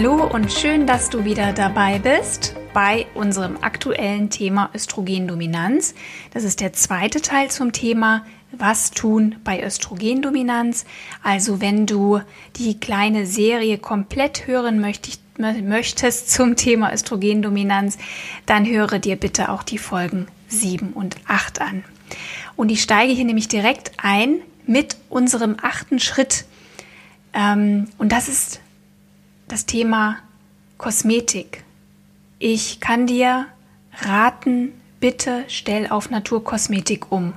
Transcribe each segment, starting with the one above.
Hallo und schön, dass du wieder dabei bist bei unserem aktuellen Thema Östrogendominanz. Das ist der zweite Teil zum Thema Was tun bei Östrogendominanz. Also wenn du die kleine Serie komplett hören möchtest, möchtest zum Thema Östrogendominanz, dann höre dir bitte auch die Folgen 7 und 8 an. Und ich steige hier nämlich direkt ein mit unserem achten Schritt. Ähm, und das ist das Thema Kosmetik. Ich kann dir raten, bitte stell auf Naturkosmetik um.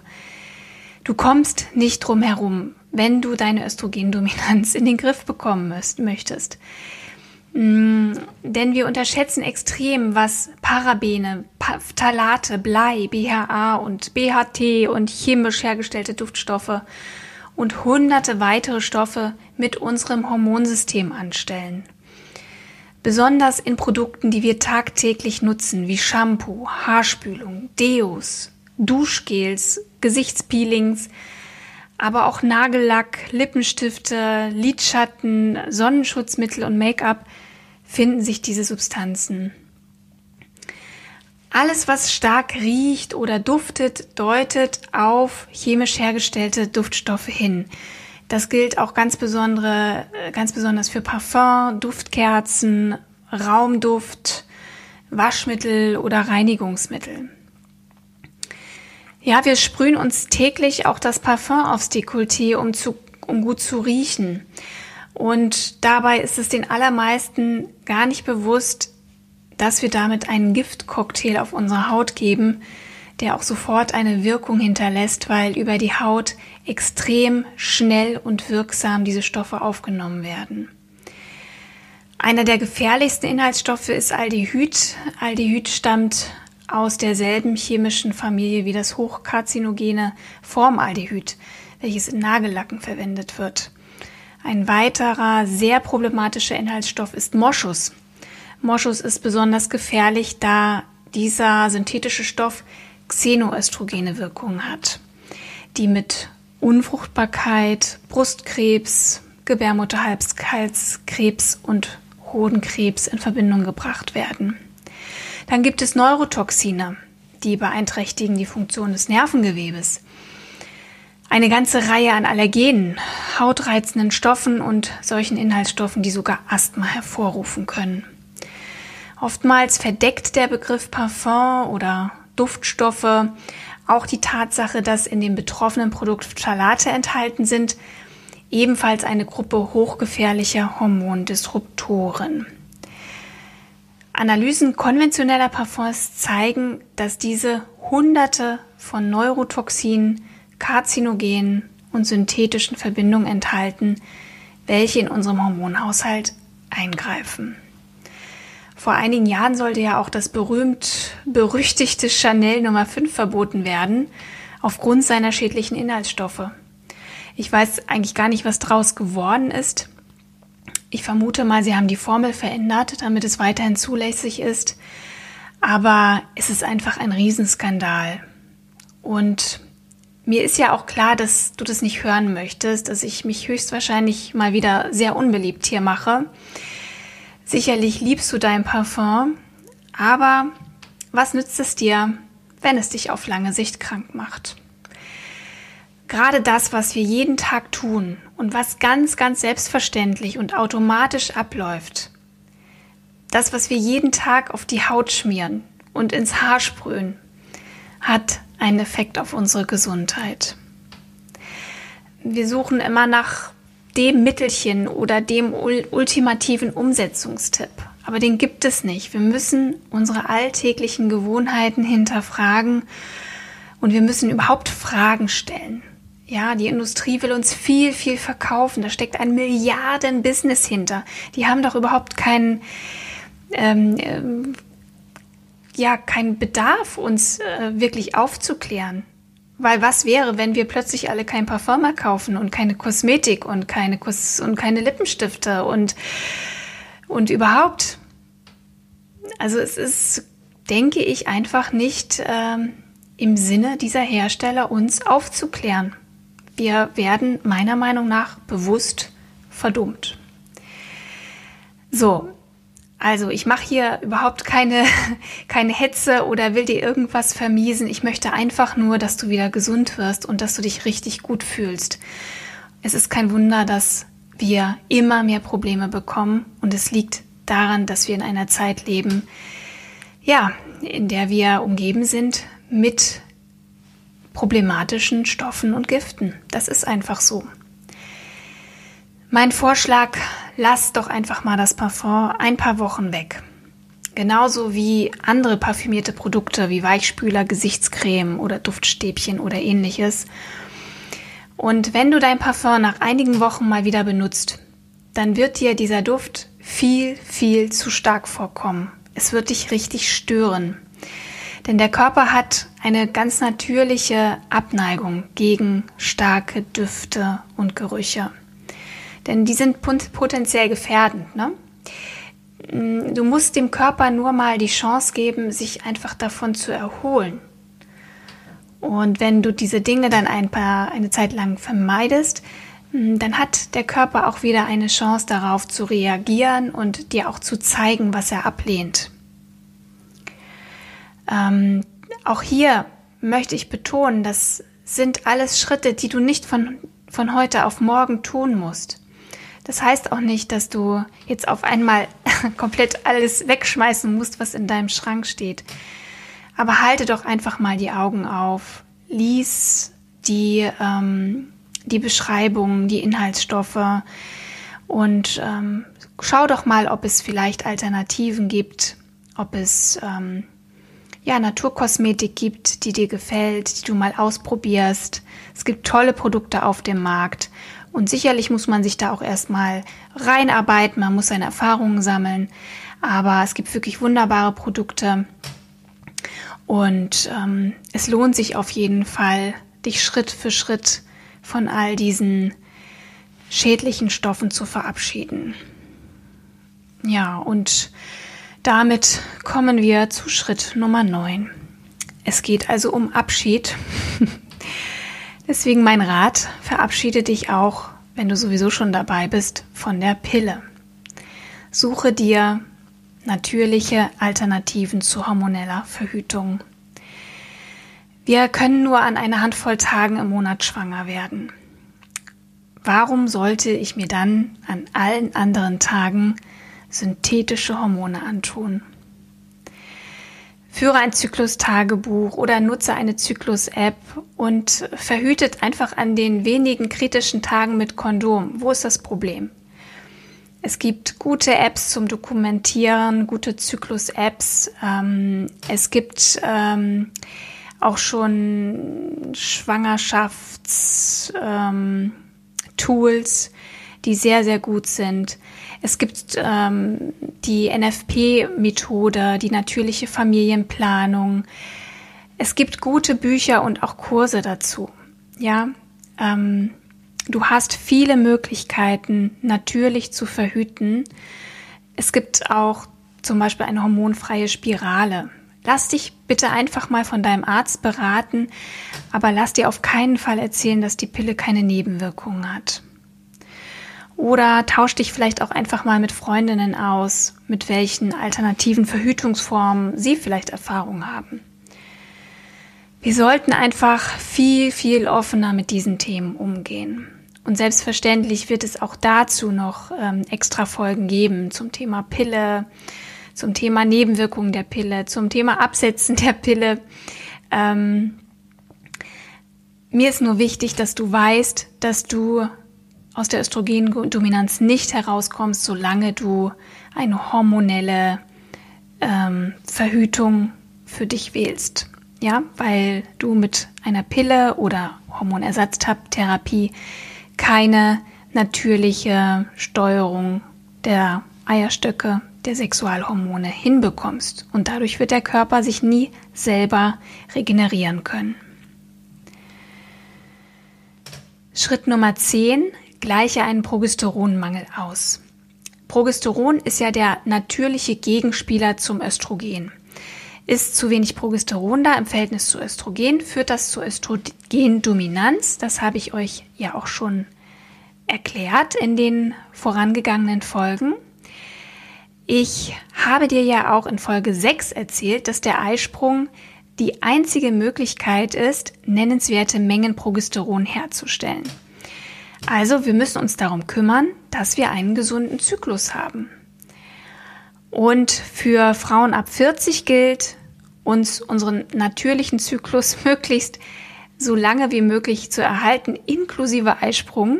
Du kommst nicht drum herum, wenn du deine Östrogendominanz in den Griff bekommen möchtest. Mm, denn wir unterschätzen extrem, was Parabene, Phthalate, Blei, BHA und BHT und chemisch hergestellte Duftstoffe und hunderte weitere Stoffe mit unserem Hormonsystem anstellen. Besonders in Produkten, die wir tagtäglich nutzen, wie Shampoo, Haarspülung, Deos, Duschgels, Gesichtspeelings, aber auch Nagellack, Lippenstifte, Lidschatten, Sonnenschutzmittel und Make-up finden sich diese Substanzen. Alles, was stark riecht oder duftet, deutet auf chemisch hergestellte Duftstoffe hin. Das gilt auch ganz, besondere, äh, ganz besonders für Parfum, Duftkerzen, Raumduft, Waschmittel oder Reinigungsmittel. Ja, wir sprühen uns täglich auch das Parfum aufs Dekolleté, um, zu, um gut zu riechen. Und dabei ist es den allermeisten gar nicht bewusst, dass wir damit einen Giftcocktail auf unsere Haut geben, der auch sofort eine Wirkung hinterlässt, weil über die Haut extrem schnell und wirksam diese Stoffe aufgenommen werden. Einer der gefährlichsten Inhaltsstoffe ist Aldehyd. Aldehyd stammt aus derselben chemischen Familie wie das hochkarzinogene Formaldehyd, welches in Nagellacken verwendet wird. Ein weiterer sehr problematischer Inhaltsstoff ist Moschus. Moschus ist besonders gefährlich, da dieser synthetische Stoff xenoöstrogene Wirkungen hat, die mit Unfruchtbarkeit, Brustkrebs, Gebärmutterhalskrebs und Hodenkrebs in Verbindung gebracht werden. Dann gibt es Neurotoxine, die beeinträchtigen die Funktion des Nervengewebes. Eine ganze Reihe an Allergenen, hautreizenden Stoffen und solchen Inhaltsstoffen, die sogar Asthma hervorrufen können. Oftmals verdeckt der Begriff Parfum oder Duftstoffe, auch die Tatsache, dass in dem betroffenen Produkt Phthalate enthalten sind, ebenfalls eine Gruppe hochgefährlicher Hormondisruptoren. Analysen konventioneller Parfums zeigen, dass diese Hunderte von Neurotoxinen, Karzinogenen und synthetischen Verbindungen enthalten, welche in unserem Hormonhaushalt eingreifen. Vor einigen Jahren sollte ja auch das berühmt berüchtigte Chanel Nummer 5 verboten werden, aufgrund seiner schädlichen Inhaltsstoffe. Ich weiß eigentlich gar nicht, was draus geworden ist. Ich vermute mal, sie haben die Formel verändert, damit es weiterhin zulässig ist. Aber es ist einfach ein Riesenskandal. Und mir ist ja auch klar, dass du das nicht hören möchtest, dass ich mich höchstwahrscheinlich mal wieder sehr unbeliebt hier mache. Sicherlich liebst du dein Parfum, aber was nützt es dir, wenn es dich auf lange Sicht krank macht? Gerade das, was wir jeden Tag tun und was ganz, ganz selbstverständlich und automatisch abläuft, das, was wir jeden Tag auf die Haut schmieren und ins Haar sprühen, hat einen Effekt auf unsere Gesundheit. Wir suchen immer nach dem Mittelchen oder dem ultimativen Umsetzungstipp. Aber den gibt es nicht. Wir müssen unsere alltäglichen Gewohnheiten hinterfragen und wir müssen überhaupt Fragen stellen. Ja, die Industrie will uns viel, viel verkaufen. Da steckt ein Milliarden-Business hinter. Die haben doch überhaupt keinen, ähm, ähm, ja, keinen Bedarf, uns äh, wirklich aufzuklären. Weil was wäre, wenn wir plötzlich alle kein Parfum mehr kaufen und keine Kosmetik und keine, Kos und keine Lippenstifte und, und überhaupt? Also es ist, denke ich, einfach nicht ähm, im Sinne dieser Hersteller, uns aufzuklären. Wir werden meiner Meinung nach bewusst verdummt. So, also ich mache hier überhaupt keine, keine Hetze oder will dir irgendwas vermiesen. Ich möchte einfach nur, dass du wieder gesund wirst und dass du dich richtig gut fühlst. Es ist kein Wunder, dass wir immer mehr Probleme bekommen und es liegt daran, dass wir in einer Zeit leben, ja, in der wir umgeben sind mit problematischen Stoffen und Giften. Das ist einfach so. Mein Vorschlag, lass doch einfach mal das Parfum ein paar Wochen weg. Genauso wie andere parfümierte Produkte wie Weichspüler, Gesichtscreme oder Duftstäbchen oder ähnliches. Und wenn du dein Parfum nach einigen Wochen mal wieder benutzt, dann wird dir dieser Duft viel, viel zu stark vorkommen. Es wird dich richtig stören. Denn der Körper hat eine ganz natürliche Abneigung gegen starke Düfte und Gerüche. Denn die sind potenziell gefährdend. Ne? Mm, du musst dem Körper nur mal die Chance geben, sich einfach davon zu erholen. Und wenn du diese Dinge dann ein paar, eine Zeit lang vermeidest, mm, dann hat der Körper auch wieder eine Chance darauf zu reagieren und dir auch zu zeigen, was er ablehnt. Ähm, auch hier möchte ich betonen, das sind alles Schritte, die du nicht von, von heute auf morgen tun musst. Das heißt auch nicht, dass du jetzt auf einmal komplett alles wegschmeißen musst, was in deinem Schrank steht. Aber halte doch einfach mal die Augen auf, lies die, ähm, die Beschreibungen, die Inhaltsstoffe und ähm, schau doch mal, ob es vielleicht Alternativen gibt, ob es ähm, ja, Naturkosmetik gibt, die dir gefällt, die du mal ausprobierst. Es gibt tolle Produkte auf dem Markt und sicherlich muss man sich da auch erstmal reinarbeiten, man muss seine Erfahrungen sammeln, aber es gibt wirklich wunderbare Produkte und ähm, es lohnt sich auf jeden Fall, dich Schritt für Schritt von all diesen schädlichen Stoffen zu verabschieden. Ja, und damit kommen wir zu Schritt Nummer 9. Es geht also um Abschied. Deswegen mein Rat, verabschiede dich auch, wenn du sowieso schon dabei bist, von der Pille. Suche dir natürliche Alternativen zu hormoneller Verhütung. Wir können nur an einer Handvoll Tagen im Monat schwanger werden. Warum sollte ich mir dann an allen anderen Tagen synthetische Hormone antun. Führe ein Zyklus-Tagebuch oder nutze eine Zyklus-App und verhütet einfach an den wenigen kritischen Tagen mit Kondom. Wo ist das Problem? Es gibt gute Apps zum Dokumentieren, gute Zyklus-Apps. Ähm, es gibt ähm, auch schon Schwangerschaftstools, ähm, die sehr, sehr gut sind. Es gibt ähm, die NFP-Methode, die natürliche Familienplanung. Es gibt gute Bücher und auch Kurse dazu. Ja, ähm, du hast viele Möglichkeiten, natürlich zu verhüten. Es gibt auch zum Beispiel eine hormonfreie Spirale. Lass dich bitte einfach mal von deinem Arzt beraten, aber lass dir auf keinen Fall erzählen, dass die Pille keine Nebenwirkungen hat. Oder tausch dich vielleicht auch einfach mal mit Freundinnen aus, mit welchen alternativen Verhütungsformen sie vielleicht Erfahrung haben. Wir sollten einfach viel, viel offener mit diesen Themen umgehen. Und selbstverständlich wird es auch dazu noch ähm, extra Folgen geben zum Thema Pille, zum Thema Nebenwirkungen der Pille, zum Thema Absetzen der Pille. Ähm, mir ist nur wichtig, dass du weißt, dass du aus der Östrogendominanz nicht herauskommst, solange du eine hormonelle ähm, Verhütung für dich wählst. ja, weil du mit einer Pille oder Hormonersatztherapie keine natürliche Steuerung der Eierstöcke, der Sexualhormone hinbekommst. Und dadurch wird der Körper sich nie selber regenerieren können. Schritt Nummer 10. Gleiche einen Progesteronmangel aus. Progesteron ist ja der natürliche Gegenspieler zum Östrogen. Ist zu wenig Progesteron da im Verhältnis zu Östrogen, führt das zur Östrogendominanz. Das habe ich euch ja auch schon erklärt in den vorangegangenen Folgen. Ich habe dir ja auch in Folge 6 erzählt, dass der Eisprung die einzige Möglichkeit ist, nennenswerte Mengen Progesteron herzustellen. Also wir müssen uns darum kümmern, dass wir einen gesunden Zyklus haben. Und für Frauen ab 40 gilt, uns unseren natürlichen Zyklus möglichst so lange wie möglich zu erhalten, inklusive Eisprung.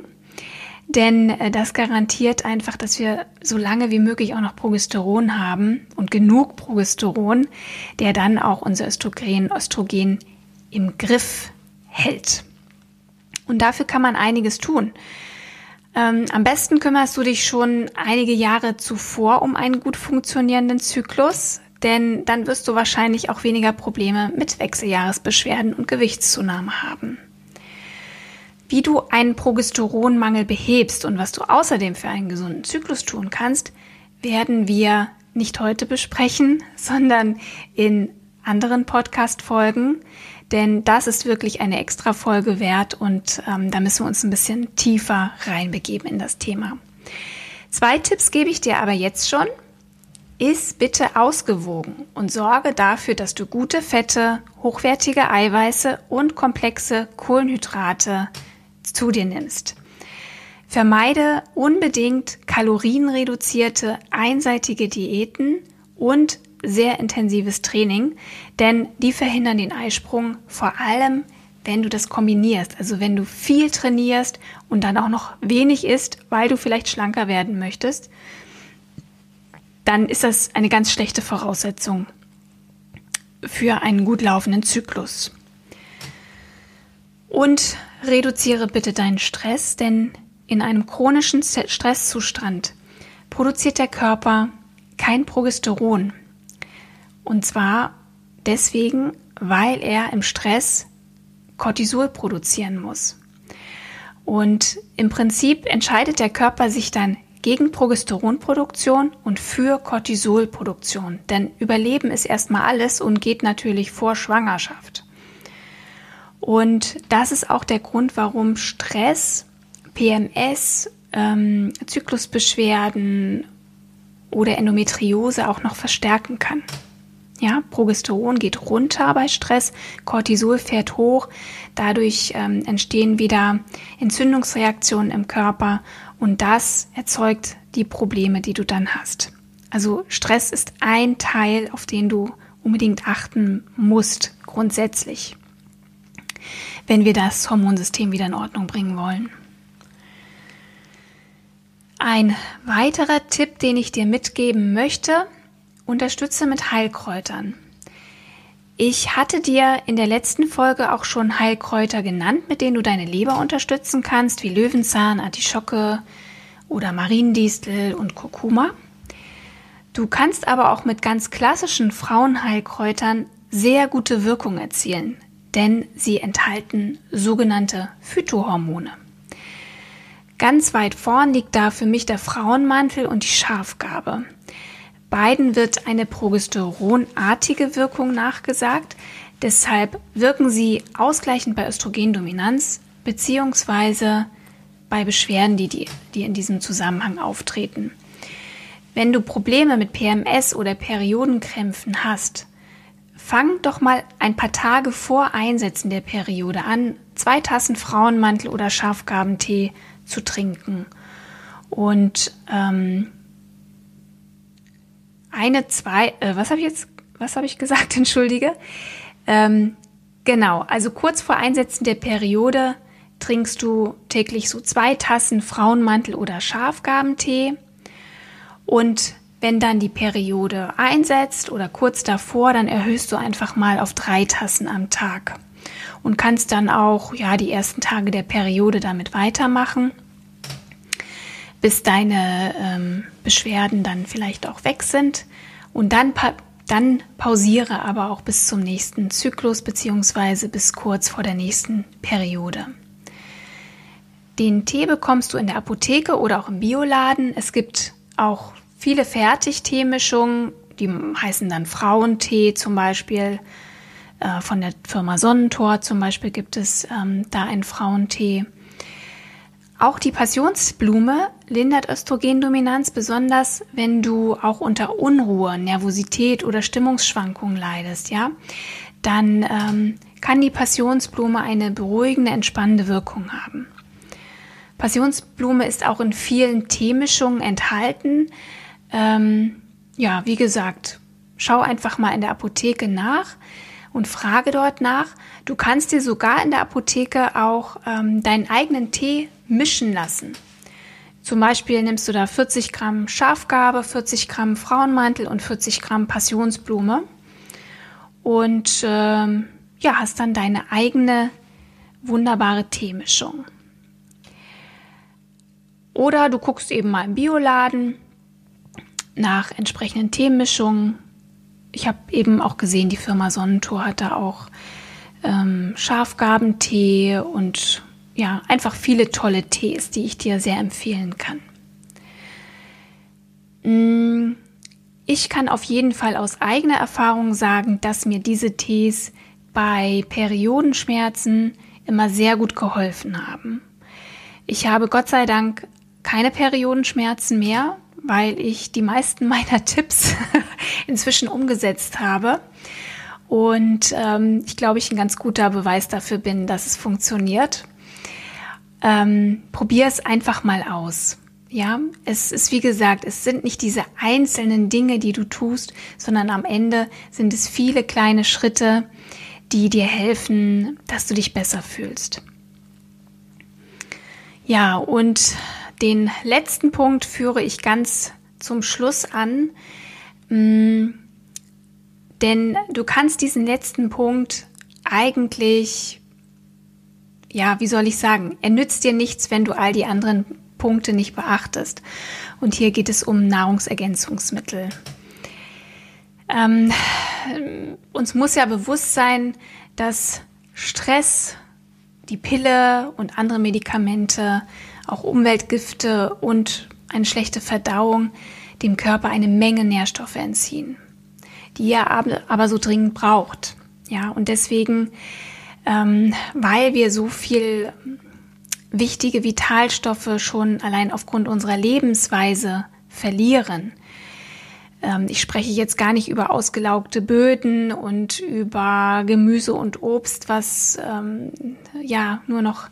Denn äh, das garantiert einfach, dass wir so lange wie möglich auch noch Progesteron haben und genug Progesteron, der dann auch unser Östrogen, Östrogen im Griff hält. Und dafür kann man einiges tun. Ähm, am besten kümmerst du dich schon einige Jahre zuvor um einen gut funktionierenden Zyklus, denn dann wirst du wahrscheinlich auch weniger Probleme mit Wechseljahresbeschwerden und Gewichtszunahme haben. Wie du einen Progesteronmangel behebst und was du außerdem für einen gesunden Zyklus tun kannst, werden wir nicht heute besprechen, sondern in anderen Podcast-Folgen, denn das ist wirklich eine extra Folge wert und ähm, da müssen wir uns ein bisschen tiefer reinbegeben in das Thema. Zwei Tipps gebe ich dir aber jetzt schon. Iss bitte ausgewogen und sorge dafür, dass du gute Fette, hochwertige Eiweiße und komplexe Kohlenhydrate zu dir nimmst. Vermeide unbedingt kalorienreduzierte, einseitige Diäten und sehr intensives Training, denn die verhindern den Eisprung vor allem, wenn du das kombinierst. Also wenn du viel trainierst und dann auch noch wenig isst, weil du vielleicht schlanker werden möchtest, dann ist das eine ganz schlechte Voraussetzung für einen gut laufenden Zyklus. Und reduziere bitte deinen Stress, denn in einem chronischen Stresszustand produziert der Körper kein Progesteron. Und zwar deswegen, weil er im Stress Cortisol produzieren muss. Und im Prinzip entscheidet der Körper sich dann gegen Progesteronproduktion und für Cortisolproduktion. Denn Überleben ist erstmal alles und geht natürlich vor Schwangerschaft. Und das ist auch der Grund, warum Stress, PMS, ähm, Zyklusbeschwerden oder Endometriose auch noch verstärken kann. Ja, Progesteron geht runter bei Stress, Cortisol fährt hoch, dadurch ähm, entstehen wieder Entzündungsreaktionen im Körper und das erzeugt die Probleme, die du dann hast. Also Stress ist ein Teil, auf den du unbedingt achten musst, grundsätzlich wenn wir das Hormonsystem wieder in Ordnung bringen wollen. Ein weiterer Tipp, den ich dir mitgeben möchte, unterstütze mit Heilkräutern. Ich hatte dir in der letzten Folge auch schon Heilkräuter genannt, mit denen du deine Leber unterstützen kannst, wie Löwenzahn, Artischocke oder Mariendistel und Kurkuma. Du kannst aber auch mit ganz klassischen Frauenheilkräutern sehr gute Wirkung erzielen denn sie enthalten sogenannte Phytohormone. Ganz weit vorn liegt da für mich der Frauenmantel und die Schafgabe. Beiden wird eine progesteronartige Wirkung nachgesagt, deshalb wirken sie ausgleichend bei Östrogendominanz bzw. bei Beschwerden, die, die, die in diesem Zusammenhang auftreten. Wenn du Probleme mit PMS oder Periodenkrämpfen hast, Fang doch mal ein paar Tage vor Einsetzen der Periode an, zwei Tassen Frauenmantel oder Schafgabentee zu trinken. Und ähm, eine, zwei, äh, was habe ich jetzt, was habe ich gesagt, entschuldige? Ähm, genau, also kurz vor Einsetzen der Periode trinkst du täglich so zwei Tassen Frauenmantel oder Schafgabentee. Und wenn dann die Periode einsetzt oder kurz davor, dann erhöhst du einfach mal auf drei Tassen am Tag. Und kannst dann auch ja die ersten Tage der Periode damit weitermachen, bis deine ähm, Beschwerden dann vielleicht auch weg sind und dann pa dann pausiere aber auch bis zum nächsten Zyklus beziehungsweise bis kurz vor der nächsten Periode. Den Tee bekommst du in der Apotheke oder auch im Bioladen. Es gibt auch viele Fertigteemischungen, die heißen dann Frauentee zum Beispiel. Äh, von der Firma Sonnentor zum Beispiel gibt es ähm, da einen Frauentee. Auch die Passionsblume lindert Östrogendominanz, besonders wenn du auch unter Unruhe, Nervosität oder Stimmungsschwankungen leidest, ja. Dann ähm, kann die Passionsblume eine beruhigende, entspannende Wirkung haben. Passionsblume ist auch in vielen Teemischungen enthalten. Ähm, ja, wie gesagt, schau einfach mal in der Apotheke nach und frage dort nach. Du kannst dir sogar in der Apotheke auch ähm, deinen eigenen Tee mischen lassen. Zum Beispiel nimmst du da 40 Gramm Schafgarbe, 40 Gramm Frauenmantel und 40 Gramm Passionsblume und ähm, ja, hast dann deine eigene wunderbare Teemischung. Oder du guckst eben mal im Bioladen nach entsprechenden Teemischungen. Ich habe eben auch gesehen, die Firma Sonnentor hat da auch ähm, Schafgabentee und ja, einfach viele tolle Tees, die ich dir sehr empfehlen kann. Mm, ich kann auf jeden Fall aus eigener Erfahrung sagen, dass mir diese Tees bei Periodenschmerzen immer sehr gut geholfen haben. Ich habe Gott sei Dank keine Periodenschmerzen mehr, weil ich die meisten meiner Tipps inzwischen umgesetzt habe. Und ähm, ich glaube, ich ein ganz guter Beweis dafür bin, dass es funktioniert. Ähm, Probier es einfach mal aus. Ja, es ist wie gesagt, es sind nicht diese einzelnen Dinge, die du tust, sondern am Ende sind es viele kleine Schritte, die dir helfen, dass du dich besser fühlst. Ja, und den letzten Punkt führe ich ganz zum Schluss an, mm, denn du kannst diesen letzten Punkt eigentlich, ja, wie soll ich sagen, er nützt dir nichts, wenn du all die anderen Punkte nicht beachtest. Und hier geht es um Nahrungsergänzungsmittel. Ähm, uns muss ja bewusst sein, dass Stress, die Pille und andere Medikamente auch Umweltgifte und eine schlechte Verdauung dem Körper eine Menge Nährstoffe entziehen, die er aber so dringend braucht. Ja, und deswegen, ähm, weil wir so viel wichtige Vitalstoffe schon allein aufgrund unserer Lebensweise verlieren. Ähm, ich spreche jetzt gar nicht über ausgelaugte Böden und über Gemüse und Obst, was ähm, ja nur noch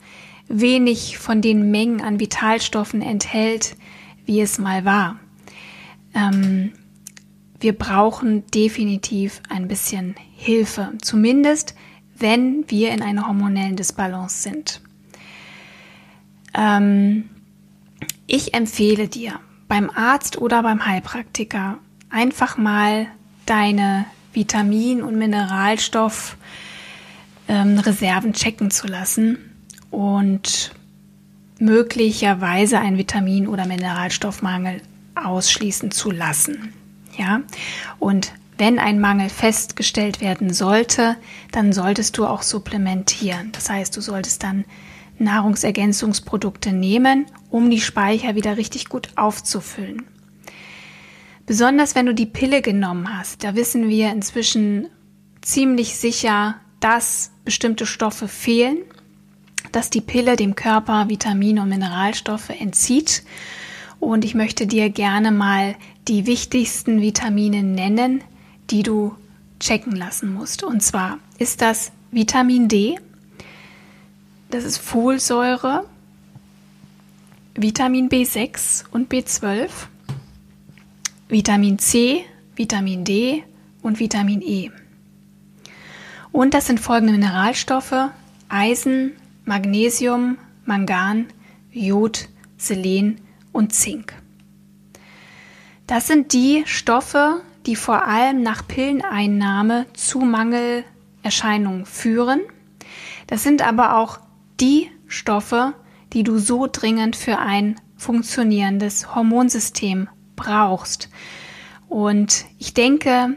wenig von den Mengen an Vitalstoffen enthält, wie es mal war. Ähm, wir brauchen definitiv ein bisschen Hilfe, zumindest wenn wir in einer hormonellen Disbalance sind. Ähm, ich empfehle dir beim Arzt oder beim Heilpraktiker einfach mal deine Vitamin- und Mineralstoffreserven ähm, checken zu lassen und möglicherweise einen Vitamin- oder Mineralstoffmangel ausschließen zu lassen. Ja, und wenn ein Mangel festgestellt werden sollte, dann solltest du auch supplementieren. Das heißt, du solltest dann Nahrungsergänzungsprodukte nehmen, um die Speicher wieder richtig gut aufzufüllen. Besonders wenn du die Pille genommen hast, da wissen wir inzwischen ziemlich sicher, dass bestimmte Stoffe fehlen dass die Pille dem Körper Vitamine und Mineralstoffe entzieht. Und ich möchte dir gerne mal die wichtigsten Vitamine nennen, die du checken lassen musst. Und zwar ist das Vitamin D, das ist Folsäure, Vitamin B6 und B12, Vitamin C, Vitamin D und Vitamin E. Und das sind folgende Mineralstoffe: Eisen, Magnesium, Mangan, Jod, Selen und Zink. Das sind die Stoffe, die vor allem nach Pilleneinnahme zu Mangelerscheinungen führen. Das sind aber auch die Stoffe, die du so dringend für ein funktionierendes Hormonsystem brauchst. Und ich denke,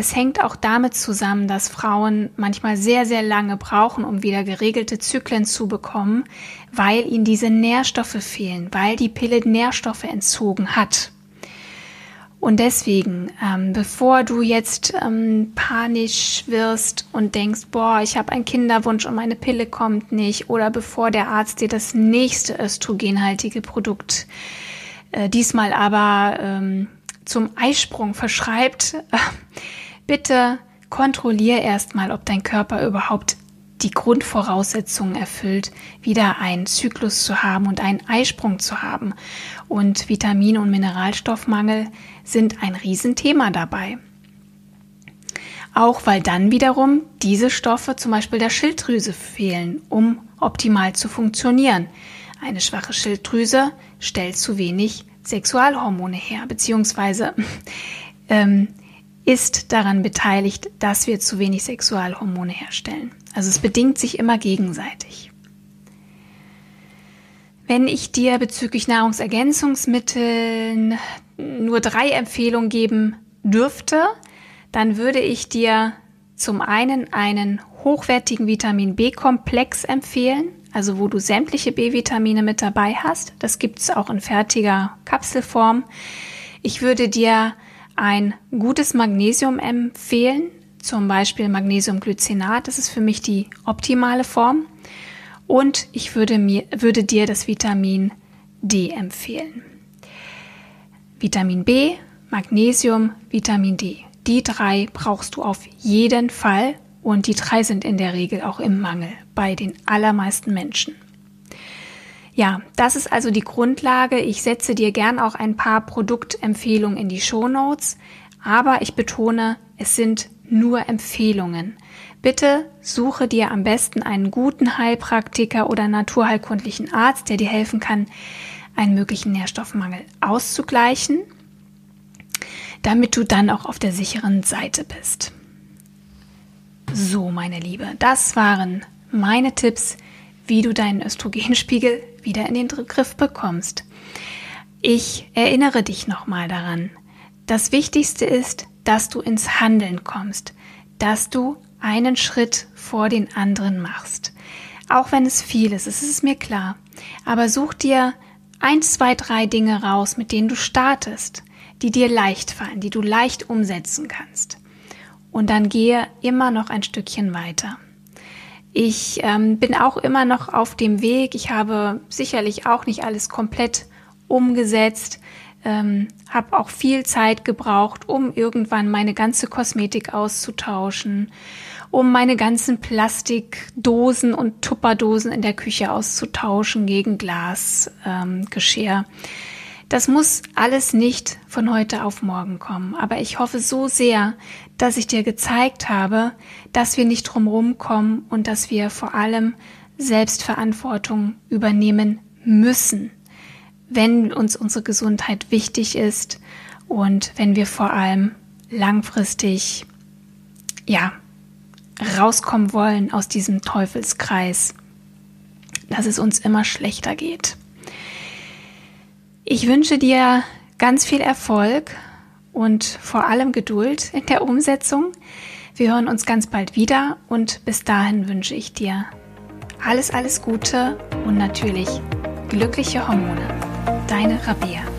es hängt auch damit zusammen, dass Frauen manchmal sehr, sehr lange brauchen, um wieder geregelte Zyklen zu bekommen, weil ihnen diese Nährstoffe fehlen, weil die Pille Nährstoffe entzogen hat. Und deswegen, ähm, bevor du jetzt ähm, panisch wirst und denkst, boah, ich habe einen Kinderwunsch und meine Pille kommt nicht, oder bevor der Arzt dir das nächste östrogenhaltige Produkt äh, diesmal aber ähm, zum Eisprung verschreibt, äh, bitte kontrollier erstmal, ob dein Körper überhaupt die Grundvoraussetzungen erfüllt, wieder einen Zyklus zu haben und einen Eisprung zu haben. Und Vitamin- und Mineralstoffmangel sind ein Riesenthema dabei. Auch weil dann wiederum diese Stoffe zum Beispiel der Schilddrüse fehlen, um optimal zu funktionieren. Eine schwache Schilddrüse stellt zu wenig Sexualhormone her, beziehungsweise ähm, ist daran beteiligt, dass wir zu wenig Sexualhormone herstellen. Also es bedingt sich immer gegenseitig. Wenn ich dir bezüglich Nahrungsergänzungsmitteln nur drei Empfehlungen geben dürfte, dann würde ich dir zum einen einen hochwertigen Vitamin B-Komplex empfehlen, also wo du sämtliche B-Vitamine mit dabei hast. Das gibt es auch in fertiger Kapselform. Ich würde dir ein gutes Magnesium empfehlen, zum Beispiel Magnesiumglycinat. Das ist für mich die optimale Form. Und ich würde, mir, würde dir das Vitamin D empfehlen. Vitamin B, Magnesium, Vitamin D. Die drei brauchst du auf jeden Fall und die drei sind in der Regel auch im Mangel bei den allermeisten Menschen. Ja, das ist also die Grundlage. Ich setze dir gern auch ein paar Produktempfehlungen in die Show Notes, aber ich betone, es sind nur Empfehlungen. Bitte suche dir am besten einen guten Heilpraktiker oder naturheilkundlichen Arzt, der dir helfen kann, einen möglichen Nährstoffmangel auszugleichen, damit du dann auch auf der sicheren Seite bist. So, meine Liebe, das waren meine Tipps, wie du deinen Östrogenspiegel wieder in den Griff bekommst. Ich erinnere dich nochmal daran. Das Wichtigste ist, dass du ins Handeln kommst, dass du einen Schritt vor den anderen machst. Auch wenn es viel ist, es ist mir klar. Aber such dir ein, zwei, drei Dinge raus, mit denen du startest, die dir leicht fallen, die du leicht umsetzen kannst. Und dann gehe immer noch ein Stückchen weiter. Ich ähm, bin auch immer noch auf dem Weg. Ich habe sicherlich auch nicht alles komplett umgesetzt, ähm, habe auch viel Zeit gebraucht, um irgendwann meine ganze Kosmetik auszutauschen, um meine ganzen Plastikdosen und Tupperdosen in der Küche auszutauschen gegen Glasgeschirr. Ähm, das muss alles nicht von heute auf morgen kommen, aber ich hoffe so sehr, dass ich dir gezeigt habe, dass wir nicht drumherum kommen und dass wir vor allem Selbstverantwortung übernehmen müssen, wenn uns unsere Gesundheit wichtig ist und wenn wir vor allem langfristig, ja, rauskommen wollen aus diesem Teufelskreis, dass es uns immer schlechter geht. Ich wünsche dir ganz viel Erfolg und vor allem Geduld in der Umsetzung. Wir hören uns ganz bald wieder und bis dahin wünsche ich dir alles, alles Gute und natürlich glückliche Hormone. Deine Rabea.